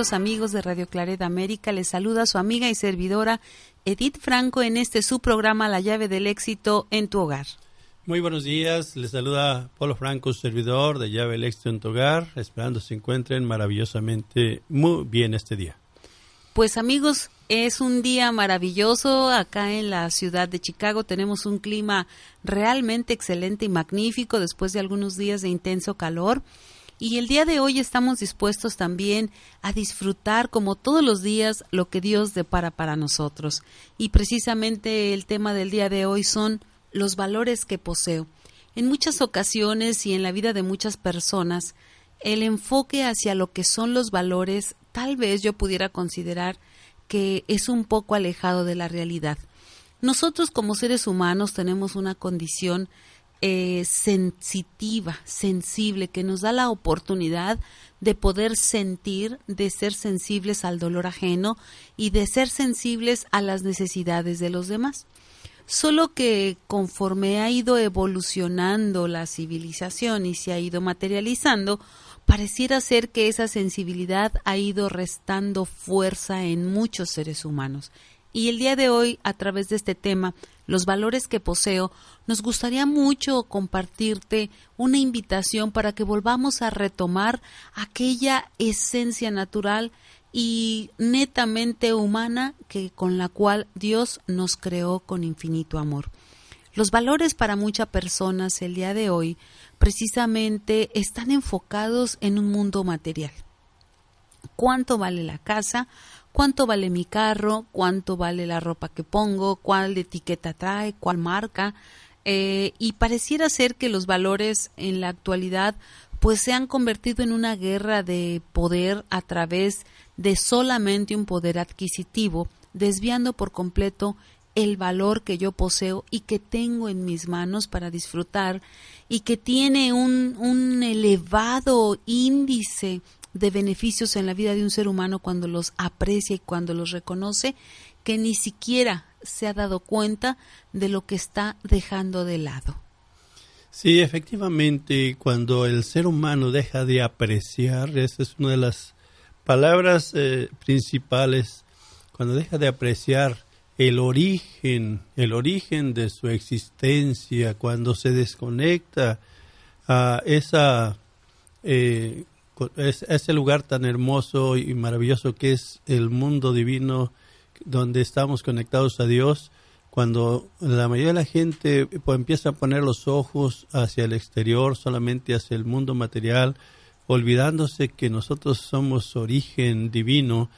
Queridos amigos de Radio Claret América. Les saluda su amiga y servidora Edith Franco en este su programa La llave del éxito en tu hogar. Muy buenos días, les saluda Polo Franco, servidor de Llave el Éxito en tu hogar, esperando se encuentren maravillosamente muy bien este día. Pues amigos, es un día maravilloso acá en la ciudad de Chicago. Tenemos un clima realmente excelente y magnífico después de algunos días de intenso calor. Y el día de hoy estamos dispuestos también a disfrutar, como todos los días, lo que Dios depara para nosotros. Y precisamente el tema del día de hoy son los valores que poseo. En muchas ocasiones y en la vida de muchas personas, el enfoque hacia lo que son los valores tal vez yo pudiera considerar que es un poco alejado de la realidad. Nosotros como seres humanos tenemos una condición eh, sensitiva, sensible, que nos da la oportunidad de poder sentir, de ser sensibles al dolor ajeno y de ser sensibles a las necesidades de los demás. Solo que conforme ha ido evolucionando la civilización y se ha ido materializando, pareciera ser que esa sensibilidad ha ido restando fuerza en muchos seres humanos. Y el día de hoy, a través de este tema, los valores que poseo, nos gustaría mucho compartirte una invitación para que volvamos a retomar aquella esencia natural y netamente humana que con la cual Dios nos creó con infinito amor. Los valores para muchas personas el día de hoy precisamente están enfocados en un mundo material. ¿Cuánto vale la casa? ¿Cuánto vale mi carro? ¿Cuánto vale la ropa que pongo? ¿Cuál etiqueta trae? ¿Cuál marca? Eh, y pareciera ser que los valores en la actualidad pues se han convertido en una guerra de poder a través de solamente un poder adquisitivo, desviando por completo el valor que yo poseo y que tengo en mis manos para disfrutar y que tiene un, un elevado índice de beneficios en la vida de un ser humano cuando los aprecia y cuando los reconoce, que ni siquiera se ha dado cuenta de lo que está dejando de lado. Sí, efectivamente, cuando el ser humano deja de apreciar, esa es una de las palabras eh, principales, cuando deja de apreciar el origen, el origen de su existencia, cuando se desconecta a esa eh, es, ese lugar tan hermoso y maravilloso que es el mundo divino donde estamos conectados a Dios, cuando la mayoría de la gente pues, empieza a poner los ojos hacia el exterior, solamente hacia el mundo material, olvidándose que nosotros somos origen divino,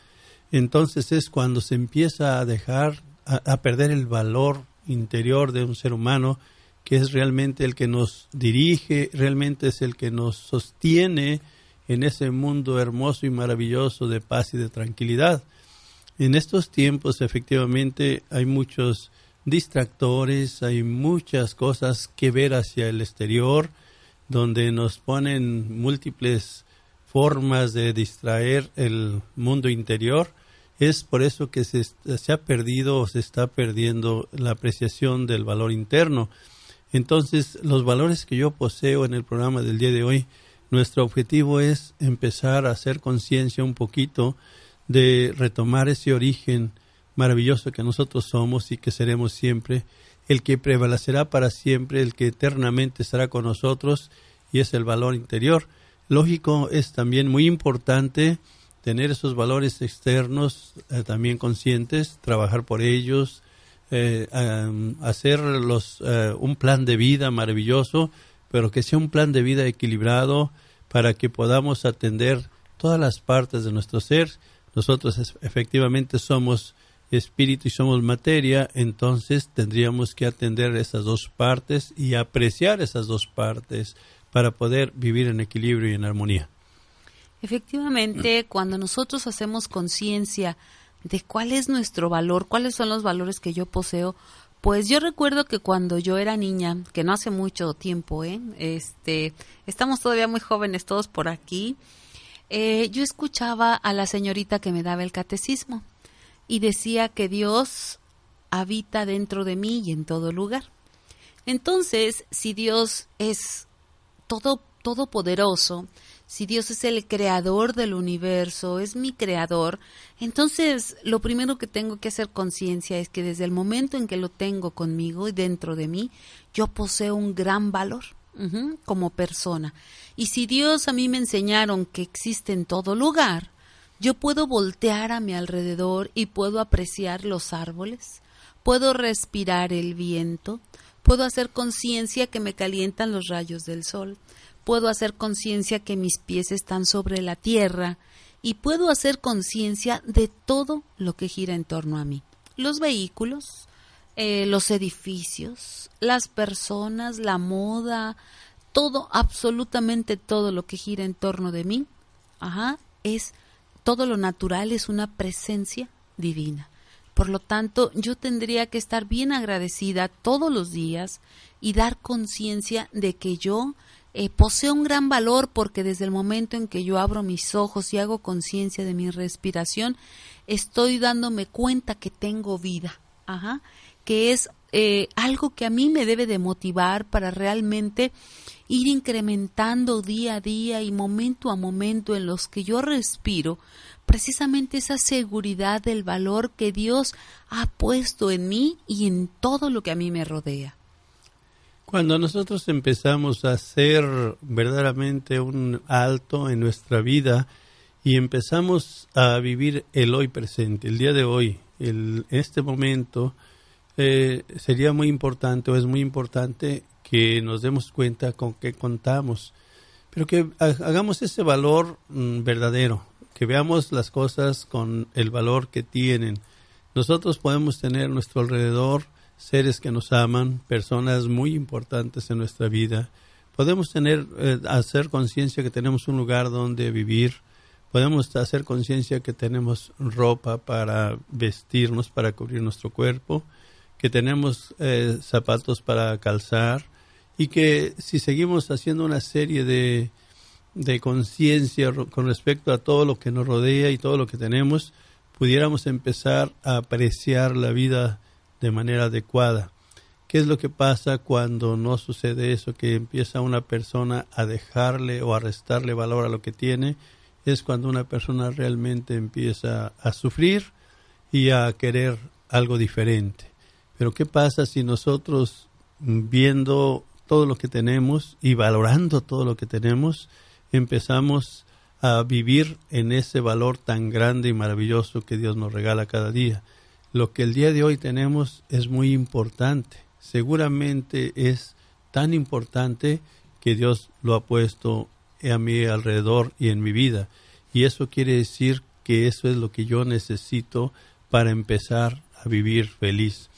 entonces es cuando se empieza a dejar, a, perder el valor interior de un ser humano, que es realmente el que nos dirige, realmente es el que nos sostiene en ese mundo hermoso y maravilloso de paz y de tranquilidad. En estos tiempos efectivamente hay muchos distractores, hay muchas cosas que ver hacia el exterior, donde nos ponen múltiples formas de distraer el mundo interior. Es por eso que se, se ha perdido o se está perdiendo la apreciación del valor interno. Entonces, los valores que yo poseo en el programa del día de hoy, nuestro objetivo es empezar a hacer conciencia un poquito de retomar ese origen maravilloso que nosotros somos y que seremos siempre el que prevalecerá para siempre, el que eternamente estará con nosotros, y es el valor interior. Lógico, es también muy importante tener esos valores externos eh, también conscientes, trabajar por ellos, eh, hacer eh, un plan de vida maravilloso, pero que sea un plan de vida equilibrado para que podamos atender todas las partes de nuestro ser. Nosotros efectivamente somos espíritu y somos materia, entonces tendríamos que atender esas dos partes y apreciar esas dos partes para poder vivir en equilibrio y en armonía. Efectivamente, cuando nosotros hacemos conciencia de cuál es nuestro valor, cuáles son los valores que yo poseo, pues yo recuerdo que cuando yo era niña, que no hace mucho tiempo, ¿eh? este, estamos todavía muy jóvenes todos por aquí, eh, yo escuchaba a la señorita que me daba el catecismo y decía que Dios habita dentro de mí y en todo lugar. Entonces, si Dios es todo todopoderoso, si Dios es el creador del universo, es mi creador, entonces lo primero que tengo que hacer conciencia es que desde el momento en que lo tengo conmigo y dentro de mí, yo poseo un gran valor como persona. Y si Dios a mí me enseñaron que existe en todo lugar, yo puedo voltear a mi alrededor y puedo apreciar los árboles, puedo respirar el viento, puedo hacer conciencia que me calientan los rayos del sol, puedo hacer conciencia que mis pies están sobre la tierra y puedo hacer conciencia de todo lo que gira en torno a mí. Los vehículos, eh, los edificios, las personas, la moda, todo, absolutamente todo lo que gira en torno de mí, ajá, es todo lo natural es una presencia divina. Por lo tanto, yo tendría que estar bien agradecida todos los días y dar conciencia de que yo eh, poseo un gran valor porque desde el momento en que yo abro mis ojos y hago conciencia de mi respiración, estoy dándome cuenta que tengo vida, que es eh, algo que a mí me debe de motivar para realmente ir incrementando día a día y momento a momento en los que yo respiro precisamente esa seguridad del valor que Dios ha puesto en mí y en todo lo que a mí me rodea. Cuando nosotros empezamos a hacer verdaderamente un alto en nuestra vida y empezamos a vivir el hoy presente, el día de hoy, el, este momento, eh, sería muy importante o es muy importante que nos demos cuenta con qué contamos, pero que hagamos ese valor mm, verdadero, que veamos las cosas con el valor que tienen. Nosotros podemos tener nuestro alrededor seres que nos aman, personas muy importantes en nuestra vida. Podemos tener, eh, hacer conciencia que tenemos un lugar donde vivir. Podemos hacer conciencia que tenemos ropa para vestirnos, para cubrir nuestro cuerpo, que tenemos eh, zapatos para calzar, y que si seguimos haciendo una serie de, de conciencia con respecto a todo lo que nos rodea y todo lo que tenemos, pudiéramos empezar a apreciar la vida de manera adecuada. ¿Qué es lo que pasa cuando no sucede eso, que empieza una persona a dejarle o a restarle valor a lo que tiene? Es cuando una persona realmente empieza a sufrir y a querer algo diferente. Pero ¿qué pasa si nosotros, viendo todo lo que tenemos y valorando todo lo que tenemos, empezamos a vivir en ese valor tan grande y maravilloso que Dios nos regala cada día. Lo que el día de hoy tenemos es muy importante. Seguramente es tan importante que Dios lo ha puesto a mi alrededor y en mi vida. Y eso quiere decir que eso es lo que yo necesito para empezar a vivir feliz.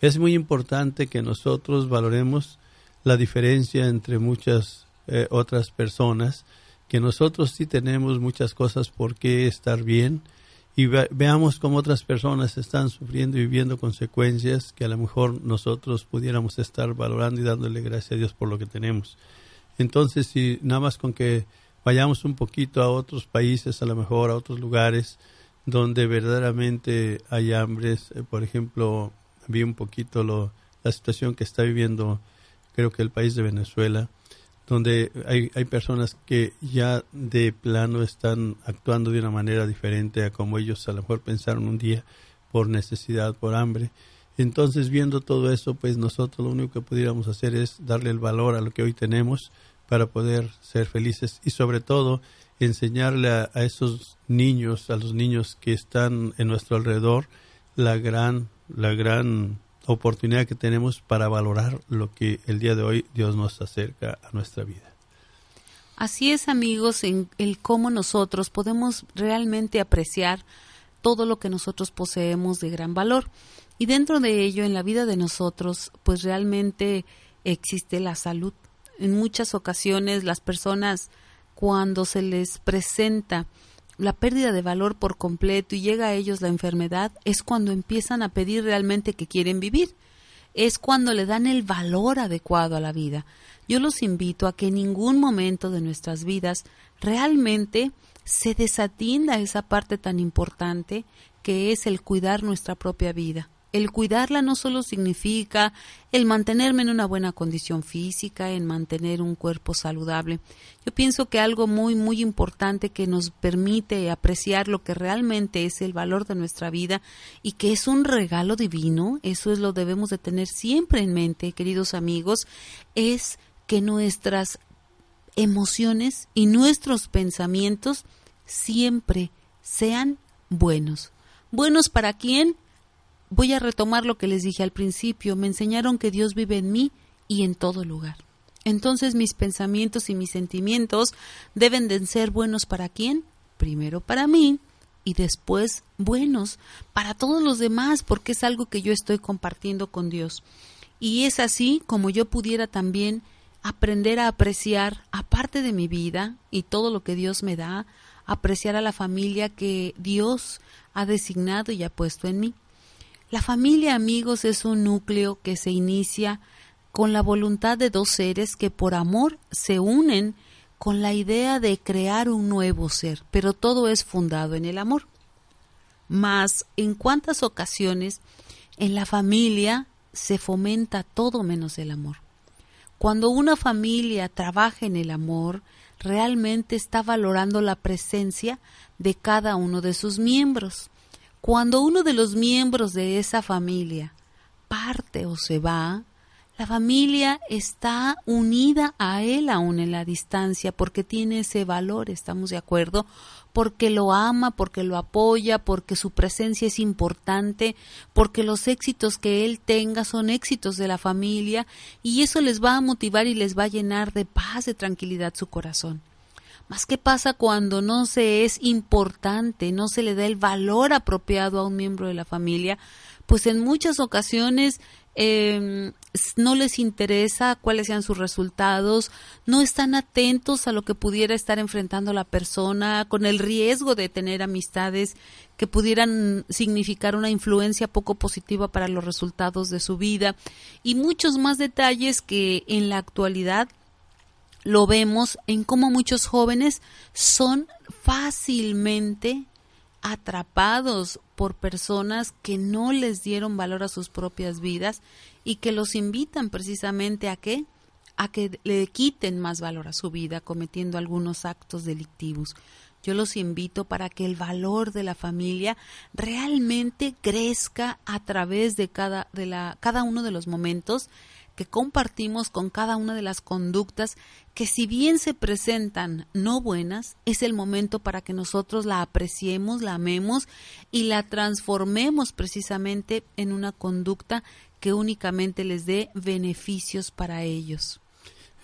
Es muy importante que nosotros valoremos la diferencia entre muchas eh, otras personas, que nosotros sí tenemos muchas cosas por qué estar bien y veamos cómo otras personas están sufriendo y viviendo consecuencias que a lo mejor nosotros pudiéramos estar valorando y dándole gracias a Dios por lo que tenemos. Entonces, si nada más con que vayamos un poquito a otros países, a lo mejor a otros lugares donde verdaderamente hay hambres, eh, por ejemplo, vi un poquito lo, la situación que está viviendo, creo que el país de Venezuela, donde hay, hay personas que ya de plano están actuando de una manera diferente a como ellos a lo mejor pensaron un día por necesidad, por hambre. Entonces, viendo todo eso, pues nosotros lo único que pudiéramos hacer es darle el valor a lo que hoy tenemos para poder ser felices y sobre todo enseñarle a, a esos niños, a los niños que están en nuestro alrededor, la gran, la gran oportunidad que tenemos para valorar lo que el día de hoy Dios nos acerca a nuestra vida. Así es, amigos, en el cómo nosotros podemos realmente apreciar todo lo que nosotros poseemos de gran valor. Y dentro de ello, en la vida de nosotros, pues realmente existe la salud. En muchas ocasiones las personas, cuando se les presenta la pérdida de valor por completo y llega a ellos la enfermedad, es cuando empiezan a pedir realmente que quieren vivir. Es cuando le dan el valor adecuado a la vida. Yo los invito a que en ningún momento de nuestras vidas realmente se desatienda esa parte tan importante que es el cuidar nuestra propia vida. El cuidarla no solo significa el mantenerme en una buena condición física, en mantener un cuerpo saludable. Yo pienso que algo muy, muy importante que nos permite apreciar lo que realmente es el valor de nuestra vida y que es un regalo divino, eso es lo debemos de tener siempre en mente, queridos amigos, es que nuestras emociones y nuestros pensamientos siempre sean buenos. ¿Buenos para quién? Voy a retomar lo que les dije al principio. Me enseñaron que Dios vive en mí y en todo lugar. Entonces mis pensamientos y mis sentimientos deben de ser buenos para quién? Primero para mí y después buenos para todos los demás porque es algo que yo estoy compartiendo con Dios. Y es así como yo pudiera también aprender a apreciar, aparte de mi vida y todo lo que Dios me da, apreciar a la familia que Dios ha designado y ha puesto en mí. La familia, amigos, es un núcleo que se inicia con la voluntad de dos seres que por amor se unen con la idea de crear un nuevo ser, pero todo es fundado en el amor. Mas, ¿en cuántas ocasiones en la familia se fomenta todo menos el amor? Cuando una familia trabaja en el amor, realmente está valorando la presencia de cada uno de sus miembros. Cuando uno de los miembros de esa familia parte o se va, la familia está unida a él aún en la distancia porque tiene ese valor, estamos de acuerdo, porque lo ama, porque lo apoya, porque su presencia es importante, porque los éxitos que él tenga son éxitos de la familia y eso les va a motivar y les va a llenar de paz, de tranquilidad su corazón. Más qué pasa cuando no se es importante, no se le da el valor apropiado a un miembro de la familia, pues en muchas ocasiones eh, no les interesa cuáles sean sus resultados, no están atentos a lo que pudiera estar enfrentando la persona, con el riesgo de tener amistades que pudieran significar una influencia poco positiva para los resultados de su vida. Y muchos más detalles que en la actualidad lo vemos en cómo muchos jóvenes son fácilmente atrapados por personas que no les dieron valor a sus propias vidas y que los invitan precisamente a que a que le quiten más valor a su vida cometiendo algunos actos delictivos. Yo los invito para que el valor de la familia realmente crezca a través de cada de la cada uno de los momentos que compartimos con cada una de las conductas que si bien se presentan no buenas, es el momento para que nosotros la apreciemos, la amemos y la transformemos precisamente en una conducta que únicamente les dé beneficios para ellos.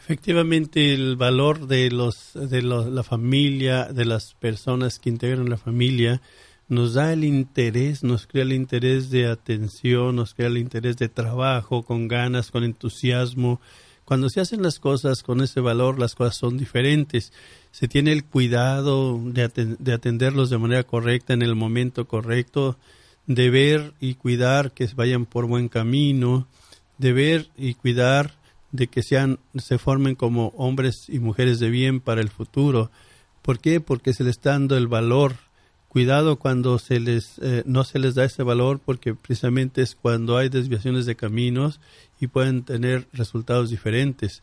Efectivamente, el valor de los de la familia, de las personas que integran la familia, nos da el interés, nos crea el interés de atención, nos crea el interés de trabajo, con ganas, con entusiasmo. Cuando se hacen las cosas con ese valor, las cosas son diferentes. Se tiene el cuidado de, de atenderlos de manera correcta, en el momento correcto, de ver y cuidar que vayan por buen camino, de ver y cuidar de que sean, se formen como hombres y mujeres de bien para el futuro. ¿Por qué? Porque se les está dando el valor cuidado cuando se les eh, no se les da ese valor porque precisamente es cuando hay desviaciones de caminos y pueden tener resultados diferentes.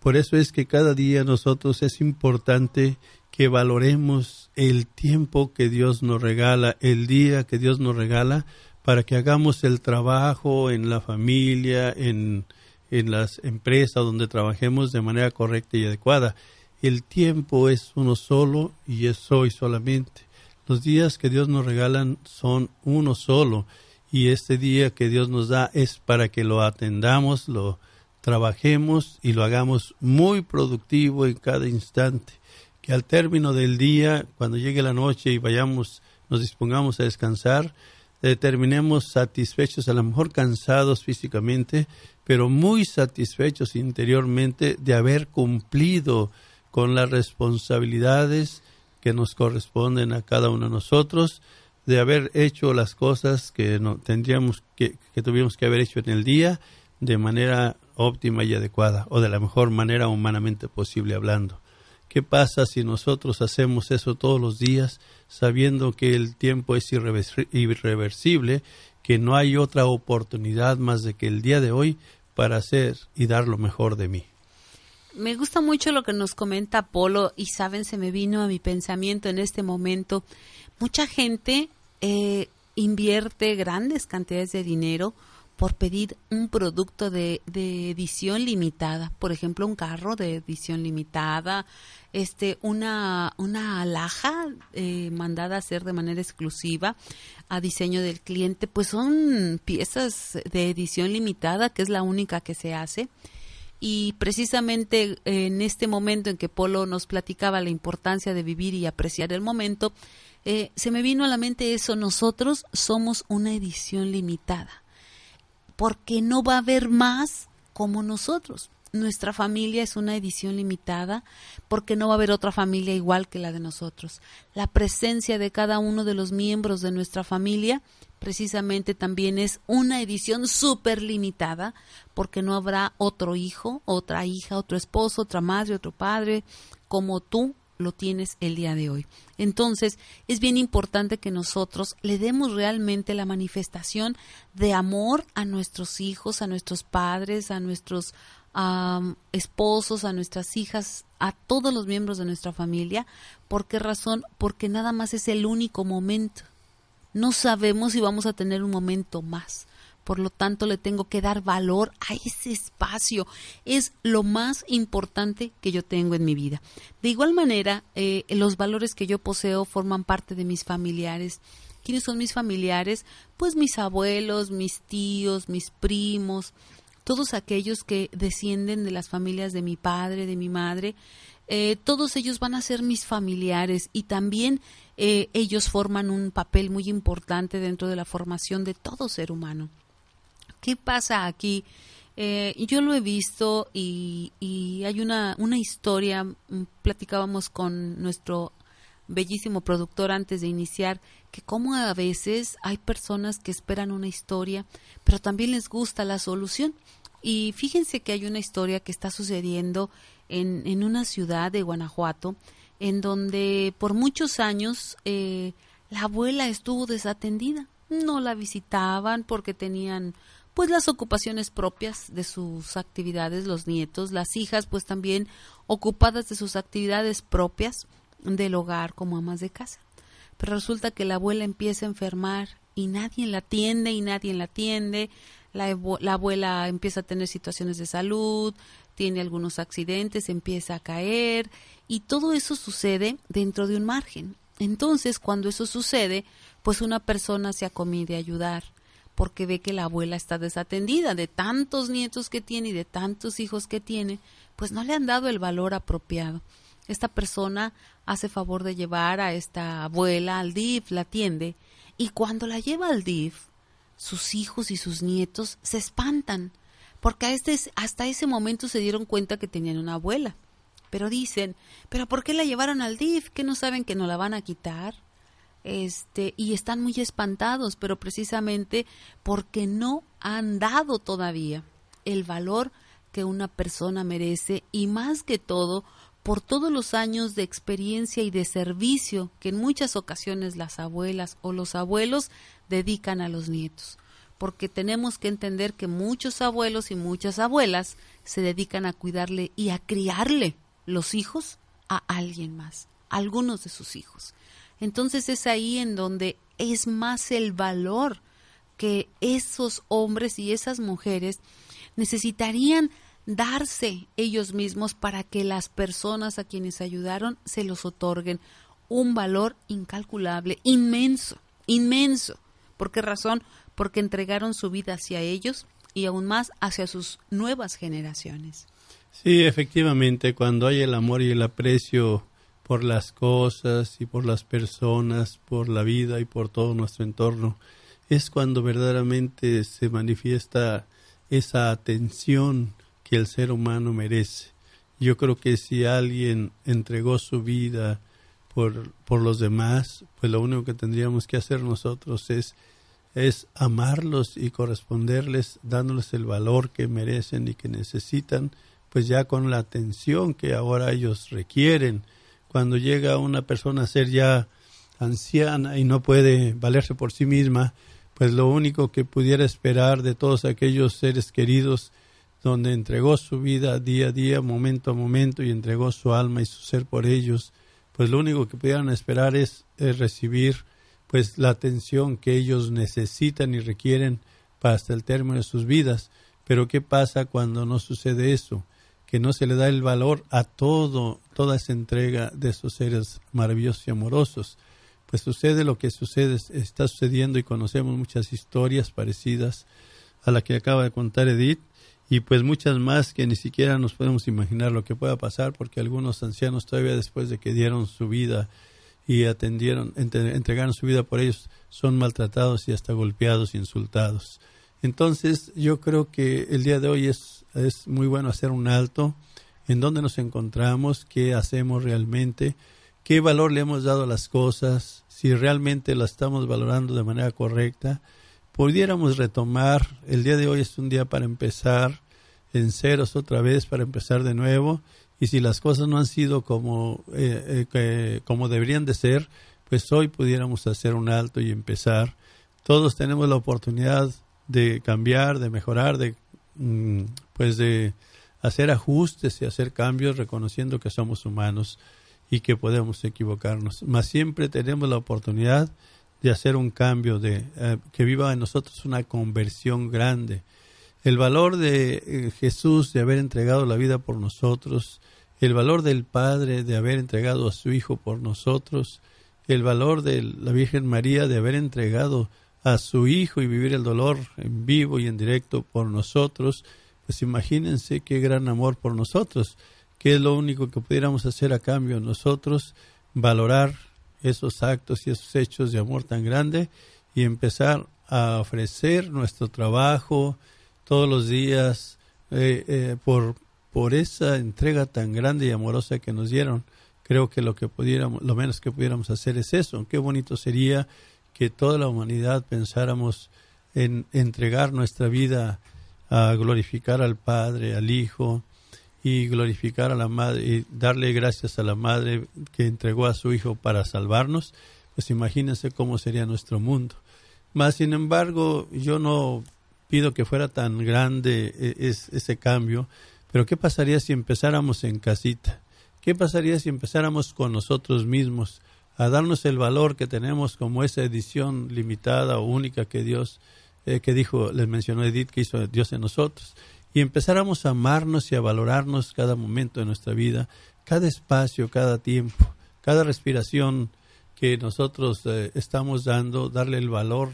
Por eso es que cada día nosotros es importante que valoremos el tiempo que Dios nos regala, el día que Dios nos regala, para que hagamos el trabajo en la familia, en, en las empresas donde trabajemos de manera correcta y adecuada. El tiempo es uno solo y es hoy solamente. Los días que Dios nos regalan son uno solo y este día que Dios nos da es para que lo atendamos, lo trabajemos y lo hagamos muy productivo en cada instante. Que al término del día, cuando llegue la noche y vayamos, nos dispongamos a descansar, terminemos satisfechos, a lo mejor cansados físicamente, pero muy satisfechos interiormente de haber cumplido con las responsabilidades que nos corresponden a cada uno de nosotros, de haber hecho las cosas que no tendríamos que, que tuvimos que haber hecho en el día de manera óptima y adecuada o de la mejor manera humanamente posible hablando. ¿Qué pasa si nosotros hacemos eso todos los días sabiendo que el tiempo es irreversible, que no hay otra oportunidad más de que el día de hoy para hacer y dar lo mejor de mí? Me gusta mucho lo que nos comenta Polo y saben, se me vino a mi pensamiento en este momento. Mucha gente eh, invierte grandes cantidades de dinero por pedir un producto de, edición limitada, por ejemplo, un carro de edición limitada, este, una, una alhaja eh, mandada a hacer de manera exclusiva a diseño del cliente, pues son piezas de edición limitada, que es la única que se hace y precisamente en este momento en que Polo nos platicaba la importancia de vivir y apreciar el momento, eh, se me vino a la mente eso, nosotros somos una edición limitada, porque no va a haber más como nosotros. Nuestra familia es una edición limitada porque no va a haber otra familia igual que la de nosotros. La presencia de cada uno de los miembros de nuestra familia precisamente también es una edición súper limitada porque no habrá otro hijo, otra hija, otro esposo, otra madre, otro padre como tú lo tienes el día de hoy. Entonces, es bien importante que nosotros le demos realmente la manifestación de amor a nuestros hijos, a nuestros padres, a nuestros esposos, a nuestras hijas, a todos los miembros de nuestra familia. ¿Por qué razón? Porque nada más es el único momento no sabemos si vamos a tener un momento más. Por lo tanto, le tengo que dar valor a ese espacio. Es lo más importante que yo tengo en mi vida. De igual manera, eh, los valores que yo poseo forman parte de mis familiares. ¿Quiénes son mis familiares? Pues mis abuelos, mis tíos, mis primos, todos aquellos que descienden de las familias de mi padre, de mi madre. Eh, todos ellos van a ser mis familiares y también eh, ellos forman un papel muy importante dentro de la formación de todo ser humano. ¿Qué pasa aquí? Eh, yo lo he visto y, hay una, una historia, mm, platicábamos con nuestro bellísimo productor antes de iniciar, que como a veces hay personas que esperan una historia, pero también les gusta la solución. Y fíjense que hay una historia que está sucediendo en, en una ciudad de Guanajuato, en donde por muchos años eh, la abuela estuvo desatendida. No la visitaban porque tenían pues las ocupaciones propias de sus actividades, los nietos, las hijas pues también ocupadas de sus actividades propias del hogar como amas de casa. Pero resulta que la abuela empieza a enfermar y nadie la atiende y nadie la atiende. la, la, abuela empieza a tener situaciones de salud, tiene algunos accidentes, empieza a caer y todo eso sucede dentro de un margen. Entonces, cuando eso sucede, pues una persona se acomide a ayudar porque ve que la abuela está desatendida de tantos nietos que tiene y de tantos hijos que tiene, pues no le han dado el valor apropiado. Esta persona hace favor de llevar a esta abuela al DIF, la atiende, y cuando la lleva al DIF, sus hijos y sus nietos se espantan, porque este, hasta ese momento se dieron cuenta que tenían una abuela. Pero dicen, ¿pero por qué la llevaron al DIF? ¿Que no saben que no la van a quitar? Este, y están muy espantados, pero precisamente porque no han dado todavía el valor que una persona merece y más que todo por todos los años de experiencia y de servicio que en muchas ocasiones las abuelas o los abuelos dedican a los nietos. Porque tenemos que entender que muchos abuelos y muchas abuelas se dedican a cuidarle y a criarle los hijos a alguien más, algunos de sus hijos. Entonces es ahí en donde es más el valor que esos hombres y esas mujeres necesitarían darse ellos mismos para que las personas a quienes ayudaron se los otorguen un valor incalculable, inmenso, inmenso. ¿Por qué razón? Porque entregaron su vida hacia ellos y aún más hacia sus nuevas generaciones. Sí, efectivamente, cuando hay el amor y el aprecio por las cosas y por las personas, por la vida y por todo nuestro entorno, es cuando verdaderamente se manifiesta esa atención que el ser humano merece. Yo creo que si alguien entregó su vida por, por los demás, pues lo único que tendríamos que hacer nosotros es, es amarlos y corresponderles, dándoles el valor que merecen y que necesitan, pues ya con la atención que ahora ellos requieren. Cuando llega una persona a ser ya anciana y no puede valerse por sí misma, pues lo único que pudiera esperar de todos aquellos seres queridos donde entregó su vida día a día, momento a momento, y entregó su alma y su ser por ellos, pues lo único que pudieran esperar es, recibir pues la atención que ellos necesitan y requieren para hasta el término de sus vidas. Pero ¿qué pasa cuando no sucede eso? Que no se le da el valor a todo, toda esa entrega de esos seres maravillosos y amorosos. Pues sucede lo que sucede, está sucediendo y conocemos muchas historias parecidas a la que acaba de contar Edith, y pues muchas más que ni siquiera nos podemos imaginar lo que pueda pasar porque algunos ancianos todavía después de que dieron su vida y atendieron, entregaron su vida por ellos, son maltratados y hasta golpeados insultados. Entonces yo creo que el día de hoy es, es muy bueno hacer un alto en dónde nos encontramos, qué hacemos realmente, qué valor le hemos dado a las cosas, si realmente las estamos valorando de manera correcta pudiéramos retomar, el día de hoy es un día para empezar en ceros otra vez, para empezar de nuevo, y si las cosas no han sido como, eh, eh, como deberían de ser, pues hoy pudiéramos hacer un alto y empezar. Todos tenemos la oportunidad de cambiar, de mejorar, de mm, pues de hacer ajustes y hacer cambios reconociendo que somos humanos y que podemos equivocarnos. Mas siempre tenemos la oportunidad de hacer un cambio, de eh, que viva en nosotros una conversión grande. El valor de eh, Jesús de haber entregado la vida por nosotros, el valor del Padre de haber entregado a su Hijo por nosotros, el valor de la Virgen María de haber entregado a su Hijo y vivir el dolor en vivo y en directo por nosotros, pues imagínense qué gran amor por nosotros, que es lo único que pudiéramos hacer a cambio nosotros, valorar esos actos y esos hechos de amor tan grande y empezar a ofrecer nuestro trabajo todos los días eh, eh, por, por esa entrega tan grande y amorosa que nos dieron. Creo que lo que pudiéramos, lo menos que pudiéramos hacer es eso. Qué bonito sería que toda la humanidad pensáramos en entregar nuestra vida a glorificar al Padre, al Hijo, y glorificar a la madre y darle gracias a la madre que entregó a su hijo para salvarnos, pues imagínense cómo sería nuestro mundo. Mas, sin embargo, yo no pido que fuera tan grande e, ese cambio, pero ¿qué pasaría si empezáramos en casita? ¿Qué pasaría si empezáramos con nosotros mismos a darnos el valor que tenemos como esa edición limitada o única que Dios eh, que dijo, les mencionó Edith, que hizo Dios en nosotros, y empezáramos a amarnos y a valorarnos cada momento de nuestra vida, cada espacio, cada tiempo, cada respiración que nosotros eh, estamos dando, darle el valor,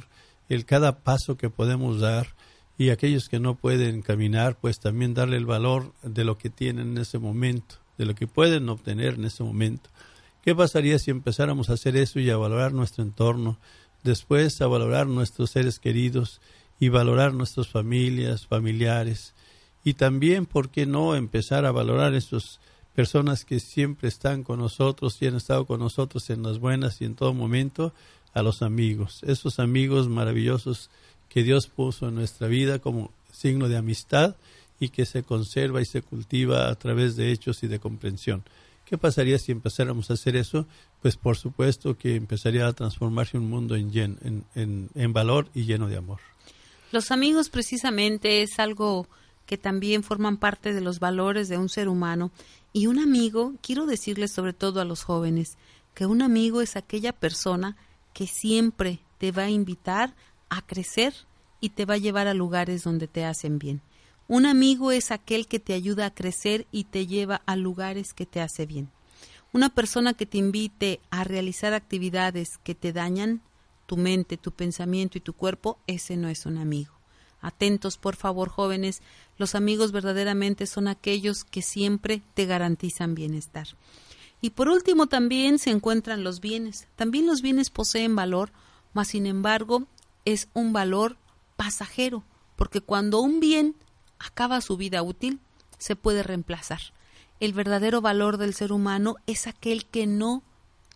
el cada paso que podemos dar, y aquellos que no pueden caminar, pues también darle el valor de lo que tienen en ese momento, de lo que pueden obtener en ese momento. ¿Qué pasaría si empezáramos a hacer eso y a valorar nuestro entorno, después a valorar nuestros seres queridos y valorar nuestras familias, familiares, y también, ¿por qué no empezar a valorar esas personas que siempre están con nosotros y han estado con nosotros en las buenas y en todo momento, a los amigos, esos amigos maravillosos que Dios puso en nuestra vida como signo de amistad y que se conserva y se cultiva a través de hechos y de comprensión. ¿Qué pasaría si empezáramos a hacer eso? Pues por supuesto que empezaría a transformarse un mundo en, en, valor y lleno de amor. Los amigos precisamente es algo que también forman parte de los valores de un ser humano. Y un amigo, quiero decirles sobre todo a los jóvenes, que un amigo es aquella persona que siempre te va a invitar a crecer y te va a llevar a lugares donde te hacen bien. Un amigo es aquel que te ayuda a crecer y te lleva a lugares que te hace bien. Una persona que te invite a realizar actividades que te dañan tu mente, tu pensamiento y tu cuerpo, ese no es un amigo. Atentos, por favor, jóvenes, los amigos verdaderamente son aquellos que siempre te garantizan bienestar. Y por último también se encuentran los bienes. También los bienes poseen valor, mas sin embargo es un valor pasajero, porque cuando un bien acaba su vida útil, se puede reemplazar. El verdadero valor del ser humano es aquel que no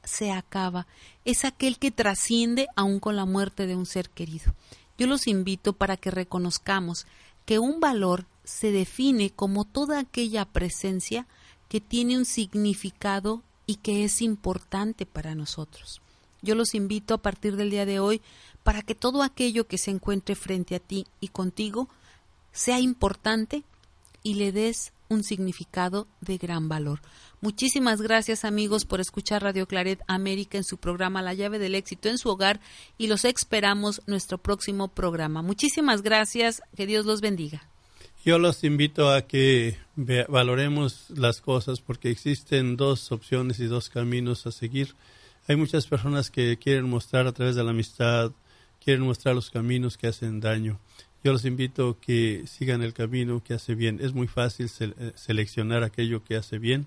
se acaba, es aquel que trasciende aún con la muerte de un ser querido. Yo los invito para que reconozcamos que un valor se define como toda aquella presencia que tiene un significado y que es importante para nosotros. Yo los invito a partir del día de hoy para que todo aquello que se encuentre frente a ti y contigo sea importante y le des un significado de gran valor. Muchísimas gracias amigos por escuchar Radio Claret América en su programa La llave del éxito en su hogar y los esperamos nuestro próximo programa. Muchísimas gracias, que Dios los bendiga. Yo los invito a que valoremos las cosas porque existen dos opciones y dos caminos a seguir. Hay muchas personas que quieren mostrar a través de la amistad, quieren mostrar los caminos que hacen daño. Yo los invito a que sigan el camino que hace bien. Es muy fácil eh, seleccionar aquello que hace bien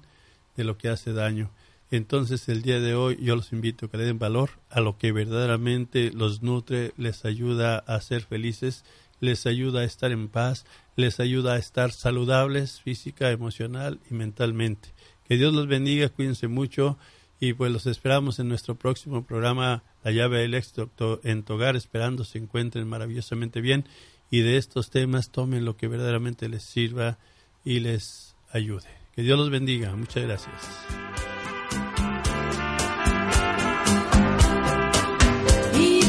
de lo que hace daño. Entonces el día de hoy yo los invito a que le den valor a lo que verdaderamente los nutre, les ayuda a ser felices, les ayuda a estar en paz, les ayuda a estar saludables física, emocional y mentalmente. Que Dios los bendiga, cuídense mucho y pues los esperamos en nuestro próximo programa La llave del éxito en tu hogar, esperando se encuentren maravillosamente bien y de estos temas tomen lo que verdaderamente les sirva y les ayude. Que Dios los bendiga. Muchas gracias.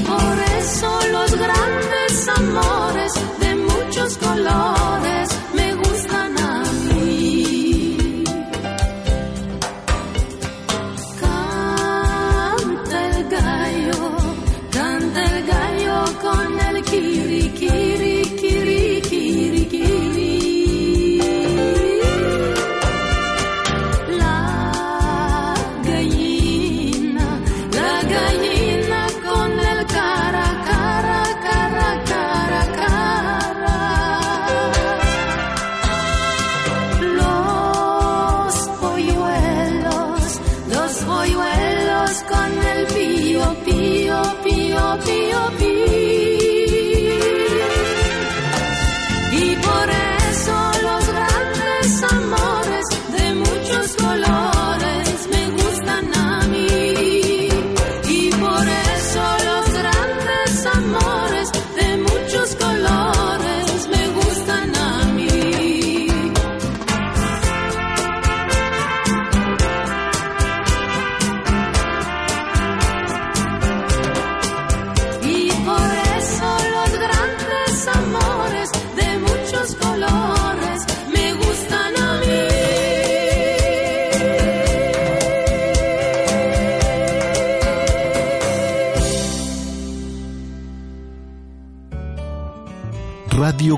Por eso los grandes amores de muchos colores